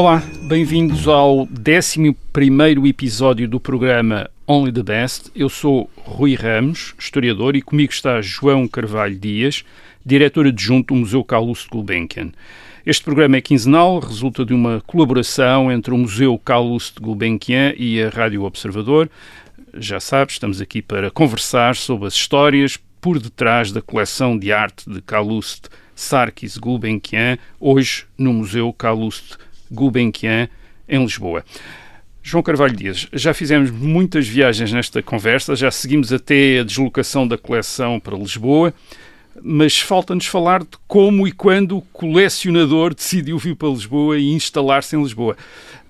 Olá, bem-vindos ao 11 episódio do programa Only the Best. Eu sou Rui Ramos, historiador, e comigo está João Carvalho Dias, diretor adjunto do Museu Calouste Gulbenkian. Este programa é quinzenal, resulta de uma colaboração entre o Museu Calouste Gulbenkian e a Rádio Observador. Já sabes, estamos aqui para conversar sobre as histórias por detrás da coleção de arte de Calouste Sarkis Gulbenkian, hoje no Museu Calouste Gulbenkian, em Lisboa. João Carvalho Dias, já fizemos muitas viagens nesta conversa, já seguimos até a deslocação da coleção para Lisboa mas falta-nos falar de como e quando o colecionador decidiu vir para Lisboa e instalar-se em Lisboa.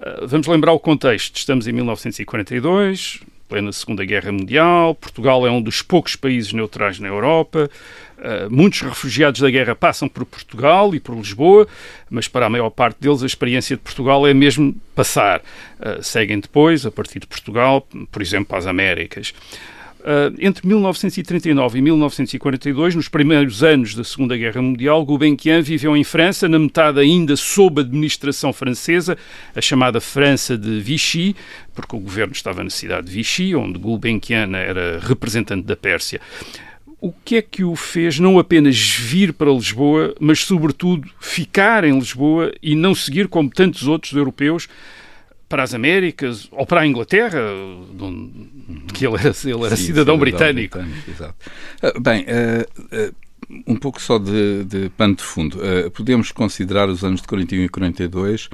Ah, vamos lembrar o contexto. Estamos em 1942, plena Segunda Guerra Mundial, Portugal é um dos poucos países neutrais na Europa, uh, muitos refugiados da guerra passam por Portugal e por Lisboa, mas para a maior parte deles a experiência de Portugal é mesmo passar. Uh, seguem depois, a partir de Portugal, por exemplo, as Américas. Uh, entre 1939 e 1942, nos primeiros anos da Segunda Guerra Mundial, Gulbenkian viveu em França, na metade ainda sob administração francesa, a chamada França de Vichy, porque o governo estava na cidade de Vichy, onde Gulbenkian era representante da Pérsia. O que é que o fez não apenas vir para Lisboa, mas sobretudo ficar em Lisboa e não seguir como tantos outros europeus para as Américas ou para a Inglaterra, que ele era, ele era Sim, cidadão, britânico. britânico exato. Ah, bem, uh, uh, um pouco só de, de pano de fundo. Uh, podemos considerar os anos de 41 e 42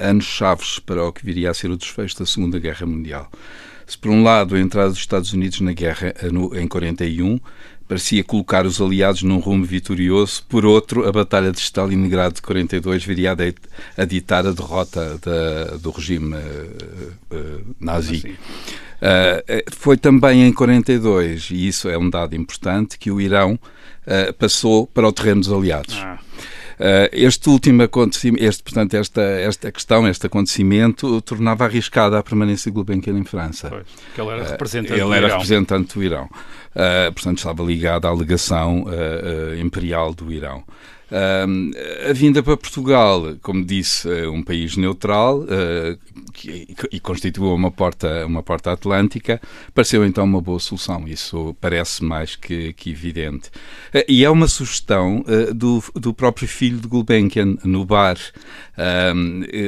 anos chaves para o que viria a ser o desfecho da Segunda Guerra Mundial. Se por um lado a entrada dos Estados Unidos na guerra no, em 41 parecia colocar os aliados num rumo vitorioso. Por outro, a Batalha de Stalingrado de 42 viria a, ditar a derrota da, do regime uh, uh, nazi. Uh, foi também em 42, e isso é um dado importante, que o Irão passou para o terreno dos aliados. Ah. Uh, este último acontecimento, este, portanto, esta, esta questão, este acontecimento, tornava arriscada a permanência de Gulbenkian em França. Pois, ele era representante uh, ele do era Irão. representante do Irão. Uh, portanto, estava ligado à legação imperial do Irão. A vinda para Portugal, como disse, um país neutral uh, que, e constituiu uma porta, uma porta atlântica, pareceu então uma boa solução. Isso parece mais que, que evidente. Uh, e é uma sugestão ah, do, do próprio filho de Gulbenkian no bar,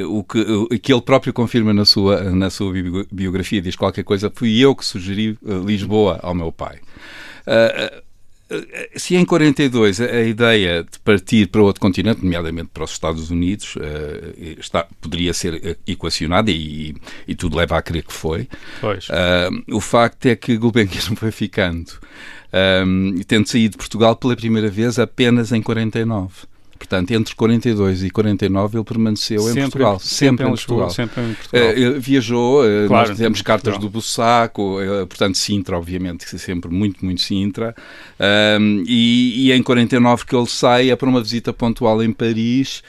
o, que, o que ele próprio confirma na sua, na sua biografia. Diz qualquer coisa, fui eu que sugeri Lisboa ao meu pai. Uh, se em 42 a ideia de partir para outro continente, nomeadamente para os Estados Unidos, uh, está, poderia ser equacionada e, e, tudo leva a crer que foi, uh, o facto é que Gulbenkian foi ficando, um, tendo saído de Portugal pela primeira vez apenas em 49. Portanto, entre 42 e 49 ele permaneceu sempre, em Portugal. Sempre, sempre em, Portugal. Sempre em Portugal. Uh, viajou, uh, claro, nós temos cartas do Bussaco, uh, portanto, Sintra, obviamente, que sempre muito, muito Sintra. E, e, em 49 que ele sai é para uma visita pontual em Paris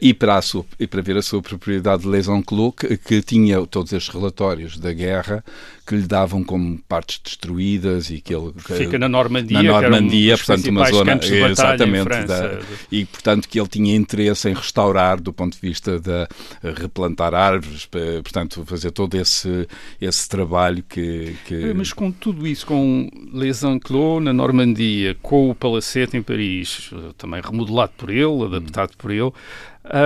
e, para a sua, e para ver a sua propriedade de Les Enclos, que, que tinha todos estes relatórios da guerra que lhe davam como partes destruídas e que ele fica na Normandia, na Normandia, um portanto uma zona exatamente da, e portanto que ele tinha interesse em restaurar do ponto de vista de replantar árvores, portanto fazer todo esse esse trabalho que, que... É, mas com tudo isso, com Les Enclos na Normandia, com o Palacete em Paris, também remodelado por ele, adaptado hum. por ele.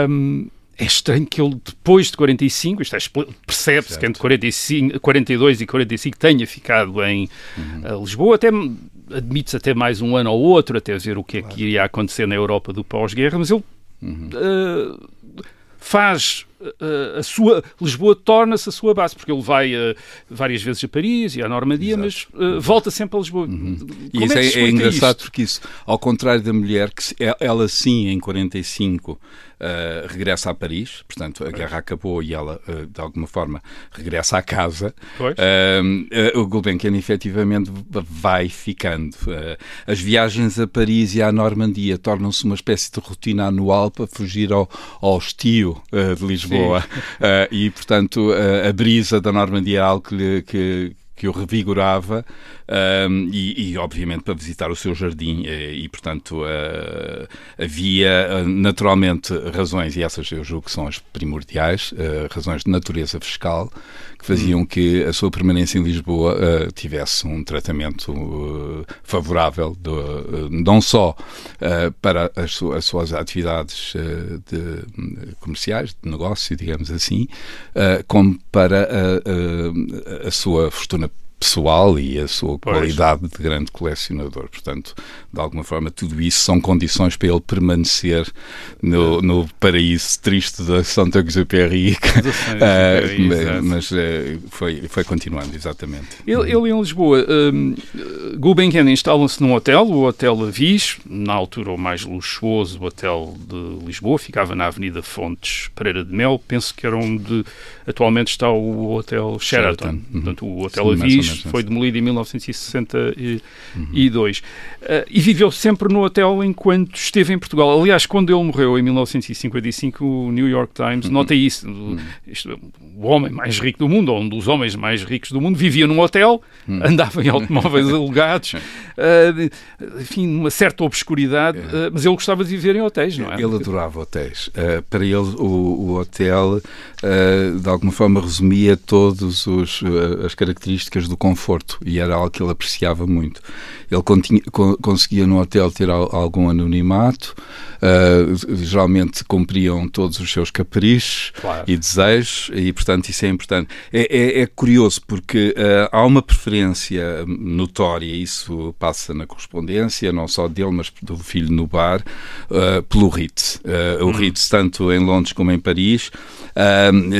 Um, é estranho que ele, depois de 45, isto é, percebe-se que entre 45, 42 e 45 tenha ficado em uhum. Lisboa, até admite-se até mais um ano ou outro, até ver o que claro. é que iria acontecer na Europa do pós-guerra, mas ele uhum. uh, faz uh, a sua Lisboa torna-se a sua base porque ele vai uh, várias vezes a Paris e à Normandia, Exato. mas uh, volta sempre a Lisboa. Uhum. E isso é, é, é engraçado isto? porque isso, ao contrário da mulher que ela sim em 45 Uh, regressa a Paris, portanto a guerra acabou e ela uh, de alguma forma regressa à casa. Uh, o Gulbenkian efetivamente vai ficando. as viagens a Paris e à Normandia tornam-se uma espécie de rotina anual para fugir ao, ao estio de Lisboa. E, portanto, a brisa da Normandia é algo que, que que o revigorava um, e, e, obviamente, para visitar o seu jardim. E, e portanto, uh, havia uh, naturalmente razões, e essas eu julgo que são as primordiais, uh, razões de natureza fiscal, que faziam hum. que a sua permanência em Lisboa tivesse um tratamento favorável, do, não só para as, as, suas atividades de, comerciais, de negócio, digamos assim, como para a, a, a sua fortuna pessoal e a sua pois. qualidade de grande colecionador. Portanto, de alguma forma, tudo isso são condições para ele permanecer no, no paraíso triste da Santa Exupéry. uh, mas uh, foi, foi continuando, exatamente. Ele, ele em Lisboa, um, Gulbenkian instala-se num hotel, o Hotel Avis, na altura o mais luxuoso hotel de Lisboa, ficava na Avenida Fontes Pereira de Mel, penso que era onde atualmente está o Hotel Sheraton. Sheraton. Uhum. Portanto, o Hotel Sim, Avis foi demolido em 1962 uhum. uh, e viveu sempre no hotel enquanto esteve em Portugal. Aliás, quando ele morreu em 1955, o New York Times, uhum. nota isso, uhum. o homem mais rico do mundo, ou um dos homens mais ricos do mundo, vivia num hotel, uhum. andava em automóveis alugados, uh, enfim, uma certa obscuridade, uh, mas ele gostava de viver em hotéis, não é? Ele adorava hotéis. para ele, o, o hotel, de alguma forma, resumia todas as características do conforto e era algo que ele apreciava muito. Ele continha, conseguia no hotel ter algum anonimato, uh, geralmente cumpriam todos os seus caprichos claro. e desejos, e portanto isso é importante. É, é, é curioso porque uh, há uma preferência notória, isso passa na correspondência, não só dele, mas do filho no bar, uh, pelo Ritz. o hum. Ritz, tanto em Londres como em Paris,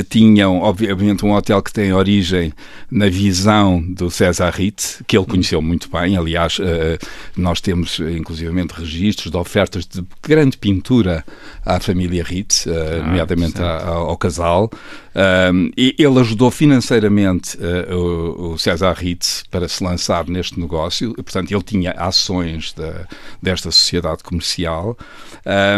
tinham, obviamente, um hotel que tem origem na visão do César Ritz, que ele conheceu muito bem, aliás, uh, nós temos inclusivamente registros de ofertas de grande pintura à família Ritz, uh, ah, nomeadamente a, ao casal, um, e ele ajudou financeiramente uh, o, o César Ritz para se lançar neste negócio, portanto, ele tinha ações da, desta sociedade comercial.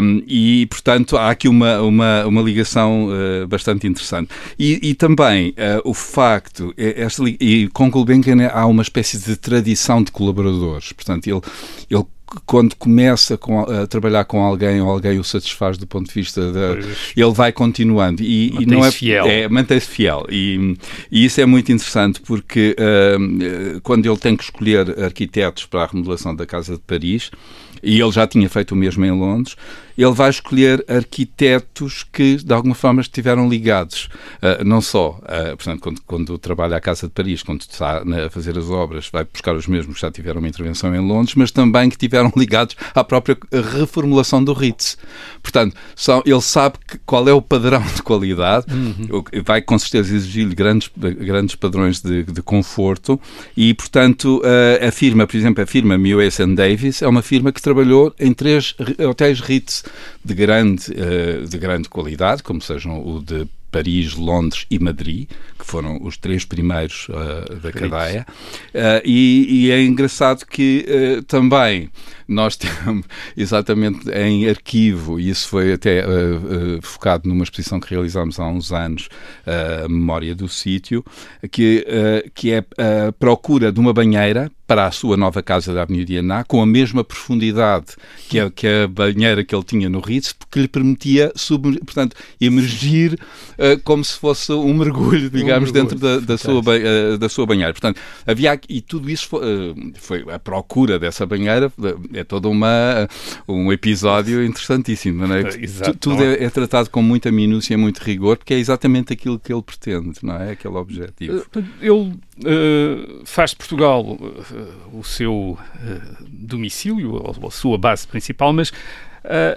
Um, e, portanto, há aqui uma, uma, uma ligação uh, bastante interessante. E, e também uh, o facto, esta, e com Gulbenkian há uma espécie de tradição de colaboradores, portanto, ele, ele quando começa com, a trabalhar com alguém ou alguém o satisfaz do ponto de vista da, ele vai continuando. E, e não é fiel. é mantém-se fiel. E, e, isso é muito interessante porque uh, quando ele tem que escolher arquitetos para a remodelação da casa de Paris e ele já tinha feito o mesmo em Londres ele vai escolher arquitetos que, de alguma forma, estiveram ligados. Uh, não só, uh, portanto, quando, quando trabalha a Casa de Paris, quando está a fazer as obras, vai buscar os mesmos que já tiveram uma intervenção em Londres, mas também que tiveram ligados à própria reformulação do Ritz. Portanto, ele sabe que, qual é o padrão de qualidade, uhum. vai com certeza exigir-lhe grandes, grandes padrões de, de conforto e, portanto, uh, a firma, por exemplo, a firma Mewes Davis é uma firma que trabalhou em três hotéis Ritz de grande, uh, de grande qualidade, como sejam o de Paris, Londres e Madrid, que foram os três primeiros uh, da cadeia. Uh, e, e, é engraçado que uh, também nós temos exatamente em arquivo, e isso foi até focado numa exposição que realizámos há uns anos, a memória do sítio, que, que é a procura de uma banheira para a sua nova casa da Avenida Dianá, com a mesma profundidade que a, que a banheira que ele tinha no Ritz, porque lhe permitia, sub, portanto, emergir uh, como se fosse um mergulho, digamos, um mergulho, dentro da, da sua, uh, da sua banheira. Portanto, havia e tudo isso foi, uh, foi, a procura dessa banheira, é todo uma, um episódio interessantíssimo. Não é? Exato, tudo é? é, tratado com muita minúcia e muito rigor, porque é exatamente aquilo que ele pretende, não é? Aquele objetivo. Ele faz de Portugal o seu domicílio, a sua base principal, mas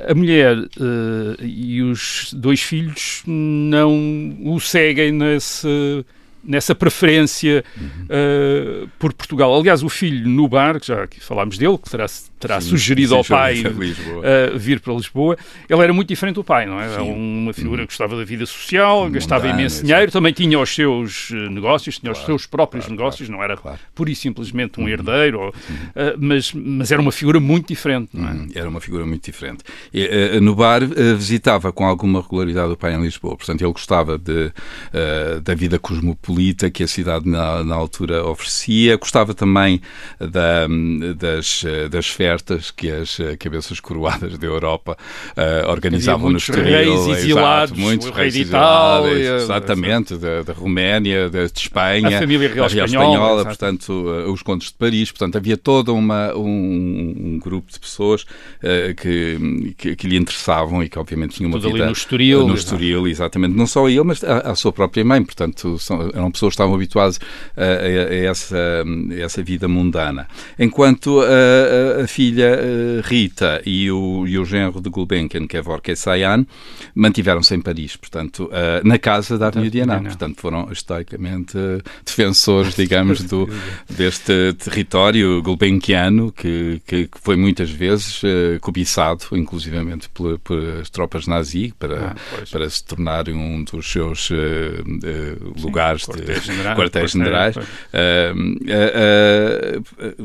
a mulher uh, e os dois filhos não o seguem nesse nessa preferência uhum. uh, por Portugal. Aliás, o filho no bar, que já falámos dele, que terá, terá sim, sugerido sim, ao pai uh, vir para Lisboa, ele era muito diferente do pai, não é? Era uma figura uhum. que gostava da vida social, Mundana, gastava imenso dinheiro, também tinha os seus eh, negócios, tinha claro, os seus próprios claro, negócios, claro, não era claro. pura e simplesmente um uhum. herdeiro, ou, uh, mas, mas era uma figura muito diferente, não é? Uhum. Era uma figura muito diferente. E, no bar visitava com alguma regularidade o pai em Lisboa, portanto ele gostava de, da vida cosmopolita cosmopolita que a cidade na, na altura oferecia. Gostava também da, das, das festas que as cabeças coroadas da Europa uh, organizavam no exterior. Reis exilados, exato, muitos reis exilados, exatamente, da, da Roménia, de, de, Espanha, a família real, a real espanhola, espanhola portanto, uh, os contos de Paris, portanto, havia todo uma, um, um grupo de pessoas uh, que, que, que, lhe interessavam e que, obviamente, tinham uma Tudo vida no Estoril, no Estoril, exatamente, não só ele, mas a, a sua própria mãe, portanto, são, eram pessoas que estavam habituadas a, a, a essa, a essa vida mundana. Enquanto a, filha Rita e o, e o genro de Gulbenkian, que é Vorke Sayan, mantiveram-se em Paris, portanto, na casa da Avenida Diana, portanto, foram historicamente defensores, digamos, do, deste território gulbenkiano que, que, que foi muitas vezes uh, cobiçado, inclusivamente pelas tropas nazi, para, ah, para se tornar um dos seus uh, uh, lugares quartéis generais.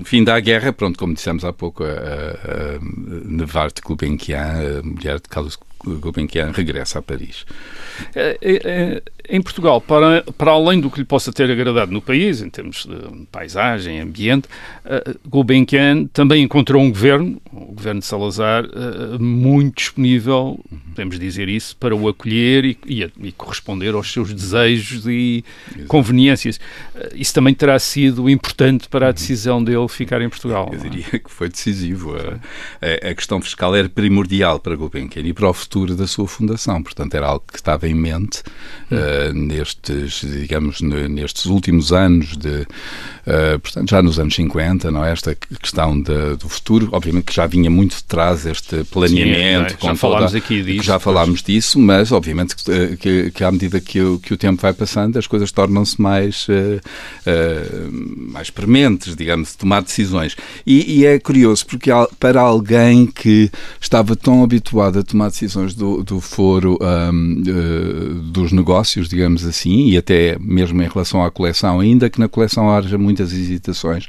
fim da guerra, pronto, como dissemos há pouco, a, a, a Nevarte Gulbenkian, a mulher de Carlos Gulbenkian, regressa a Paris. É, é, é, em Portugal, para, para além do que lhe possa ter agradado no país, em termos de paisagem, ambiente, Gulbenkian também encontrou um governo, o governo de Salazar, muito disponível, podemos dizer isso, para o acolher e, e, e corresponder aos seus desejos e Exato. conveniências. Uh, isso também terá sido importante para a uhum. decisão dele ficar em Portugal. Eu diria que foi decisivo. A, a, questão fiscal era primordial para Gulbenkian e para o futuro da sua fundação, portanto era algo que estava em mente. Uhum nestes, digamos, nestes últimos anos de, uh, portanto, já nos anos 50, não é? Esta questão de, do futuro, obviamente que já vinha muito de trás este planeamento. Sim, é? Já falámos toda, aqui disso. Já falámos pois. disso, mas obviamente que, eh, que, que, à medida que o, que o tempo vai passando, as coisas tornam-se mais, uh, uh, mais prementes, digamos, de tomar decisões. E, e, é curioso, porque para alguém que estava tão habituado a tomar decisões do, do foro um, dos negócios, digamos assim, e até mesmo em relação à coleção, ainda que na coleção haja muitas hesitações,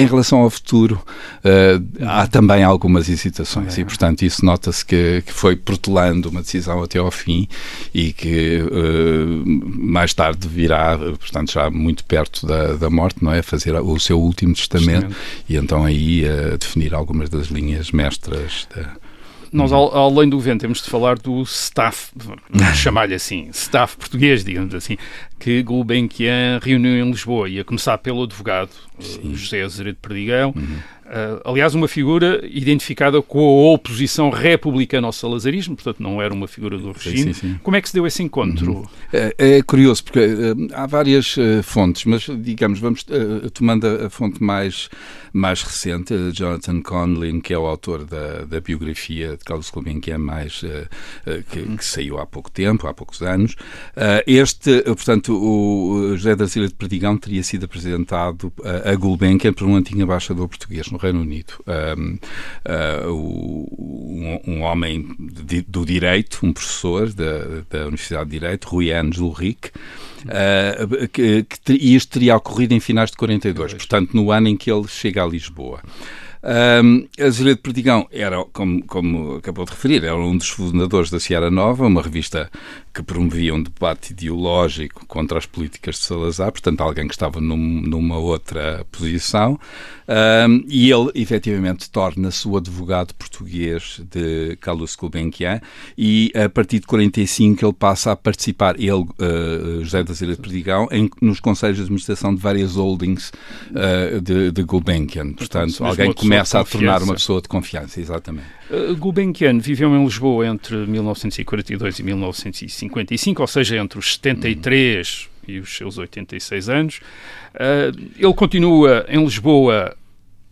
em relação ao futuro, uh, há também algumas hesitações é. e, portanto, isso nota-se que, que, foi protelando uma decisão até ao fim e que uh, mais tarde virá, portanto, já muito perto da, da morte, não é? Fazer o seu último testamento e então aí uh, definir algumas das linhas mestras da nós, além do governo, temos de falar do staff, chamar-lhe assim, staff português, digamos assim, que Gulbenkian reuniu em Lisboa, e a começar pelo advogado Sim. José Azeredo Perdigão, uhum. Uh, aliás, uma figura identificada com a oposição republicana ao salazarismo, portanto, não era uma figura do regime. Sim, sim. Como é que se deu esse encontro? Uhum. É, é, curioso, porque uh, há várias uh, fontes, mas, digamos, vamos tomando a, a, fonte mais, mais recente, Jonathan Conlin, que é o autor da, da biografia de Carlos Gulbenkian, mais, que, uhum. que, saiu há pouco tempo, há poucos anos. este, portanto, o José da Silva de Perdigão teria sido apresentado a Gulbenkian por um antigo embaixador português no Reino Unido. Um, uh, um, um, homem de, do direito, um professor da, da Universidade de Direito, Rui Anes Ulrich, uh, que, que, e isto teria ocorrido em finais de 42, portanto, no ano em que ele chega a Lisboa. Um, Azevedo Perdigão era, como, como acabou de referir, era um dos fundadores da Sierra Nova, uma revista que promovia um debate ideológico contra as políticas de Salazar, portanto, alguém que estava num, numa outra posição. Um, e ele, efetivamente, torna-se o advogado português de Carlos Gulbenkian e, a partir de 45, ele passa a participar, ele, uh, José da Zilha de Perdigão, em, nos conselhos de administração de várias holdings uh, de, de Gulbenkian. Portanto, portanto alguém começa a tornar uma pessoa de confiança, exatamente. Uh, Gulbenkian viveu em Lisboa entre 1942 e 1955, ou seja, entre os 73 hum. e os seus 86 anos. Uh, ele continua em Lisboa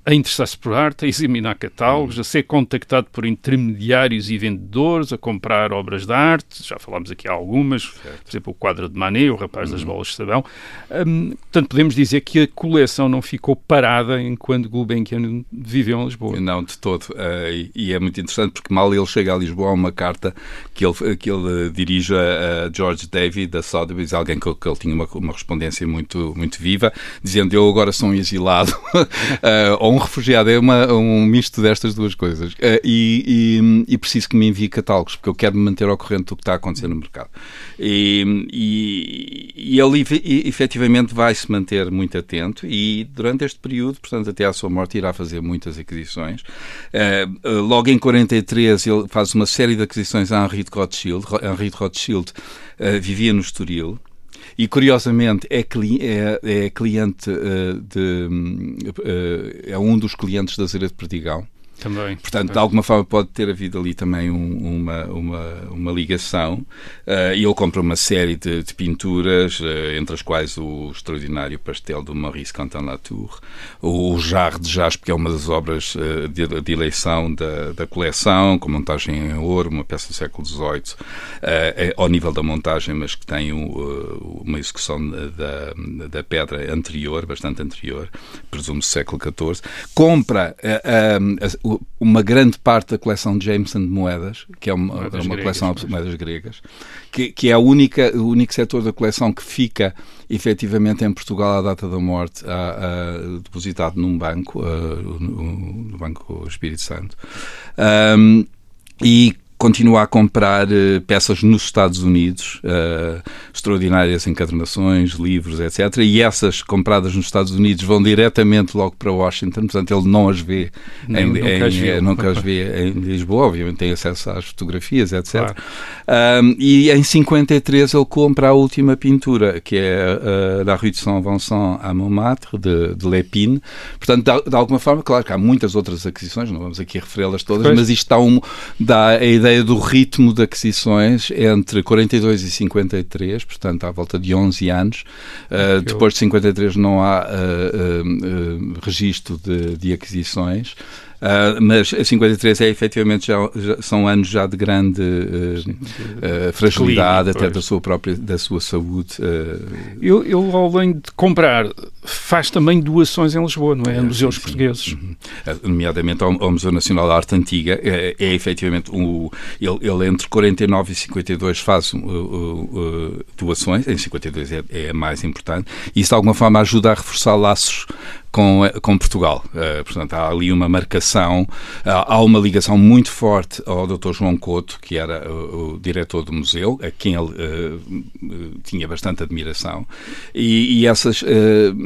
a interessar-se por arte, a examinar catálogos, uhum. a ser contactado por intermediários e vendedores, a comprar obras de arte, já falámos aqui algumas, certo. por exemplo, o quadro de Manet, o Rapaz uhum. das Bolas de Sabão. Um, portanto, podemos dizer que a coleção não ficou parada enquanto Gulbenkian viveu em Lisboa. Não, de todo. Uh, e é muito interessante porque mal ele chega a Lisboa há uma carta que ele, que ele dirige a George David da Sotheby's, alguém que, que ele tinha uma, uma correspondência muito, muito viva, dizendo eu agora sou um exilado uh, ou um refugiado, é uma, um misto destas duas coisas. Uh, e, e, e, preciso que me envie catálogos, porque eu quero me manter ao corrente do que está a acontecer no mercado. E, e, ele efetivamente vai se manter muito atento e durante este período, portanto, até à sua morte, irá fazer muitas aquisições. Uh, logo em 43, ele faz uma série de aquisições a Henri de Rothschild. Henri de Rothschild vivia no Estoril e curiosamente é, cli é, é cliente uh, de. Uh, é um dos clientes da Zera de Perdigão. Também. Portanto, de alguma forma pode ter havido ali também um, uma, uma, uma ligação. Uh, e ele compra uma série de, de pinturas, uh, entre as quais o extraordinário pastel do Maurice Cantin-Latour, o Jarre de Jaspe, que é uma das obras uh, de, de, eleição da, da coleção, com montagem em ouro, uma peça do século XVIII, é, ao nível da montagem, mas que tem uma execução da, da pedra anterior, bastante anterior, presumo-se século XIV. Compra uma grande parte da coleção de Jameson de moedas, que é uma, moedas uma gregas, coleção de moedas gregas, que, que é a única, o único setor da coleção que fica efetivamente em Portugal à data da morte, a, a, depositado num banco, a, no, no, Banco Espírito Santo. Um, e continua a comprar uh, peças nos Estados Unidos, uh, extraordinárias encadernações, livros, etc. E essas compradas nos Estados Unidos vão diretamente logo para Washington, portanto ele não as vê, em, nunca, em, as eh, nunca as vê em Lisboa, obviamente tem acesso às fotografias, etc. Claro. Um, e em 53 ele compra a última pintura, que é uh, da Rue de Saint-Vincent à Montmartre, de, de Lépine. Portanto, de, de, alguma forma, claro que há muitas outras aquisições, não vamos aqui referi-las todas, pois. mas isto dá, um, dá a ideia ideia do ritmo de aquisições entre 42 e 53, portanto, à volta de 11 anos. Uh, depois de 53 não há uh, uh, registro de, de aquisições. Uh, mas 53 é efetivamente já, já, são anos já de grande uh, uh, fragilidade, até da sua própria da sua saúde. Eu, eu, além de comprar, faz também doações em Lisboa, não é? é museus sim, portugueses. Uhum. Nomeadamente ao, ao, Museu Nacional de Arte Antiga. É, é efetivamente o, ele, ele, entre 49 e 52 faz doações, em 52 é, é a mais importante, e isso de alguma forma ajuda a reforçar laços com, com Portugal. Uh, portanto, há ali uma marcação, uh, há uma ligação muito forte ao Dr. João Couto, que era o, o diretor do museu, a quem ele uh, tinha bastante admiração, e, e essas,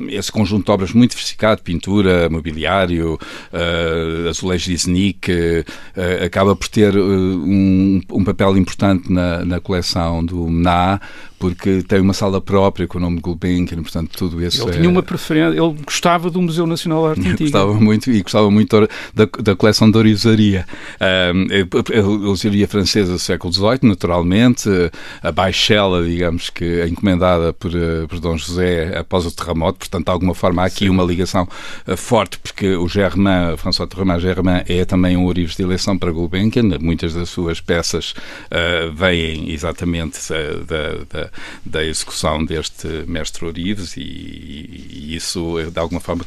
esse conjunto de obras muito diversificado, pintura, mobiliário, azulejo de Znick, acaba por ter um, um papel importante na, na coleção do MNA, porque tem uma sala própria com o nome de Gulbenkian, portanto tudo isso Ele é... tinha uma preferência, ele gostava do Museu Nacional de Arte Antiga. Gostava muito e gostava muito da, da coleção de orizaria. a orizaria francesa do século XVIII, naturalmente, a baixela, digamos que encomendada por, eh, por Dom José após o terremoto, portanto de alguma forma há aqui Sim. uma ligação eh, forte, porque o Germain, François Terremin Germain, é também um ourives de eleição para Gulbenkian, muitas das suas peças uh, vêm exatamente da, da da execução deste mestre Orives e, e, isso, de alguma forma,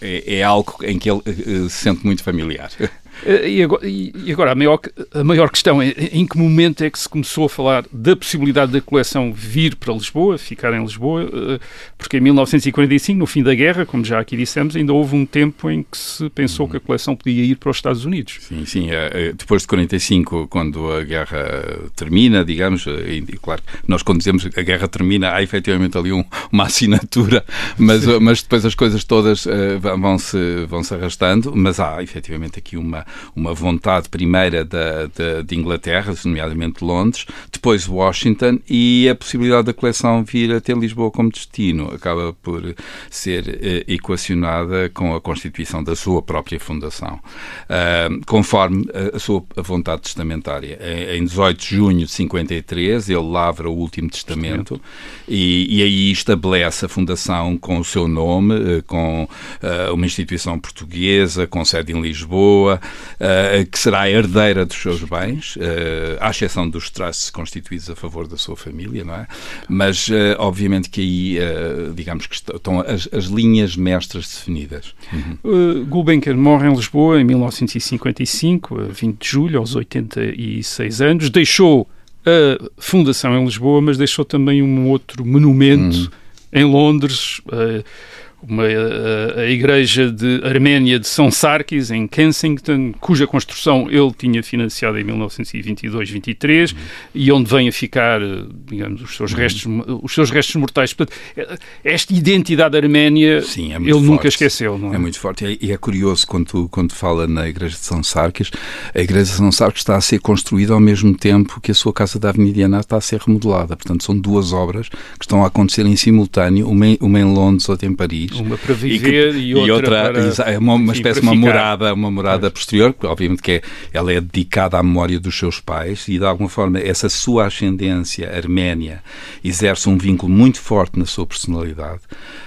é, é algo em que ele eh, se sente muito familiar. Eh, e agora, e agora, a, maior, a maior questão é em que momento é que se começou a falar da possibilidade da coleção vir para Lisboa, ficar em Lisboa, eh, porque em 1945, no fim da guerra, como já aqui dissemos, ainda houve um tempo em que se pensou que a coleção podia ir para os Estados Unidos. Sim, sim. Eh, depois de 45, quando a guerra termina, digamos, e claro, nós quando dizemos que a guerra termina, há efetivamente ali um, uma assinatura, mas, mas depois as coisas todas vão-se vão -se arrastando, mas há efetivamente aqui uma uma vontade primeira da, de Inglaterra, nomeadamente Londres, depois Washington e a possibilidade da coleção vir até Lisboa como destino acaba por ser eh, equacionada com a constituição da sua própria fundação, uh, conforme a, a sua vontade testamentária. Em, 18 de junho de 53, ele lavra o último testamento e, e, aí estabelece a fundação com o seu nome, eh, com uh, uma instituição portuguesa, com sede em Lisboa, uh, que será a herdeira dos seus bens, uh, à exceção dos trusts constituídos a favor da sua família, não é? Mas, uh, obviamente, que aí, digamos que estão as, as, linhas mestras definidas. Uhum. Gulbenkian morre em Lisboa em 1955, a 20 de julho, aos 86 anos. Deixou a fundação em Lisboa, mas deixou também um outro monumento hum. em Londres uma, a, a, igreja de Arménia de São Sarkis, em Kensington, cuja construção ele tinha financiado em 1922-23 uhum. e onde vem a ficar, digamos, os seus, uhum. restos, os seus restos mortais. Portanto, esta identidade arménia Sim, é ele forte. nunca esqueceu. É? é muito forte e é, curioso quando, quando fala na igreja de São Sarkis, a igreja de São Sarkis está a ser construída ao mesmo tempo que a sua casa da Avenida está a ser remodelada. Portanto, são duas obras que estão a acontecer em simultâneo, uma em, uma em Londres, outra em Paris uma para viver e, que, e outra, e outra para, é uma, uma espécie de uma morada, uma morada posterior, que obviamente que é, ela é dedicada à memória dos seus pais e de alguma forma essa sua ascendência arménia exerce um vínculo muito forte na sua personalidade.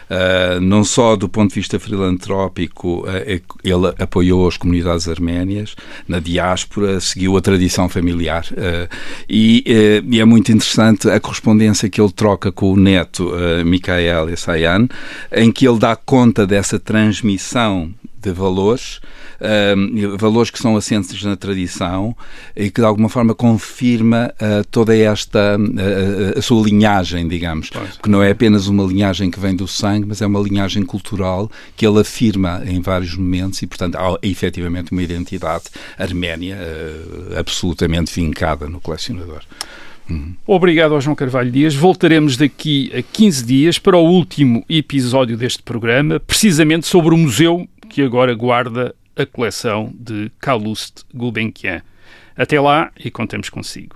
Uh, não só do ponto de vista filantrópico, uh, ele apoiou as comunidades arménias, na diáspora, seguiu a tradição familiar. Uh, e, e, é muito interessante a correspondência que ele troca com o neto, uh, Mikhail Essayan, em que ele dá conta dessa transmissão de valores uh, valores que são assentes na tradição e que de alguma forma confirma uh, toda esta uh, a sua linhagem, digamos, pois. que não é apenas uma linhagem que vem do sangue, mas é uma linhagem cultural que ele afirma em vários momentos e, portanto, há efetivamente uma identidade arménia absolutamente vincada no colecionador. Uhum. Obrigado ao João Carvalho Dias. Voltaremos daqui a 15 dias para o último episódio deste programa, precisamente sobre o museu que agora guarda a coleção de Calouste Gulbenkian. Até lá e contemos consigo.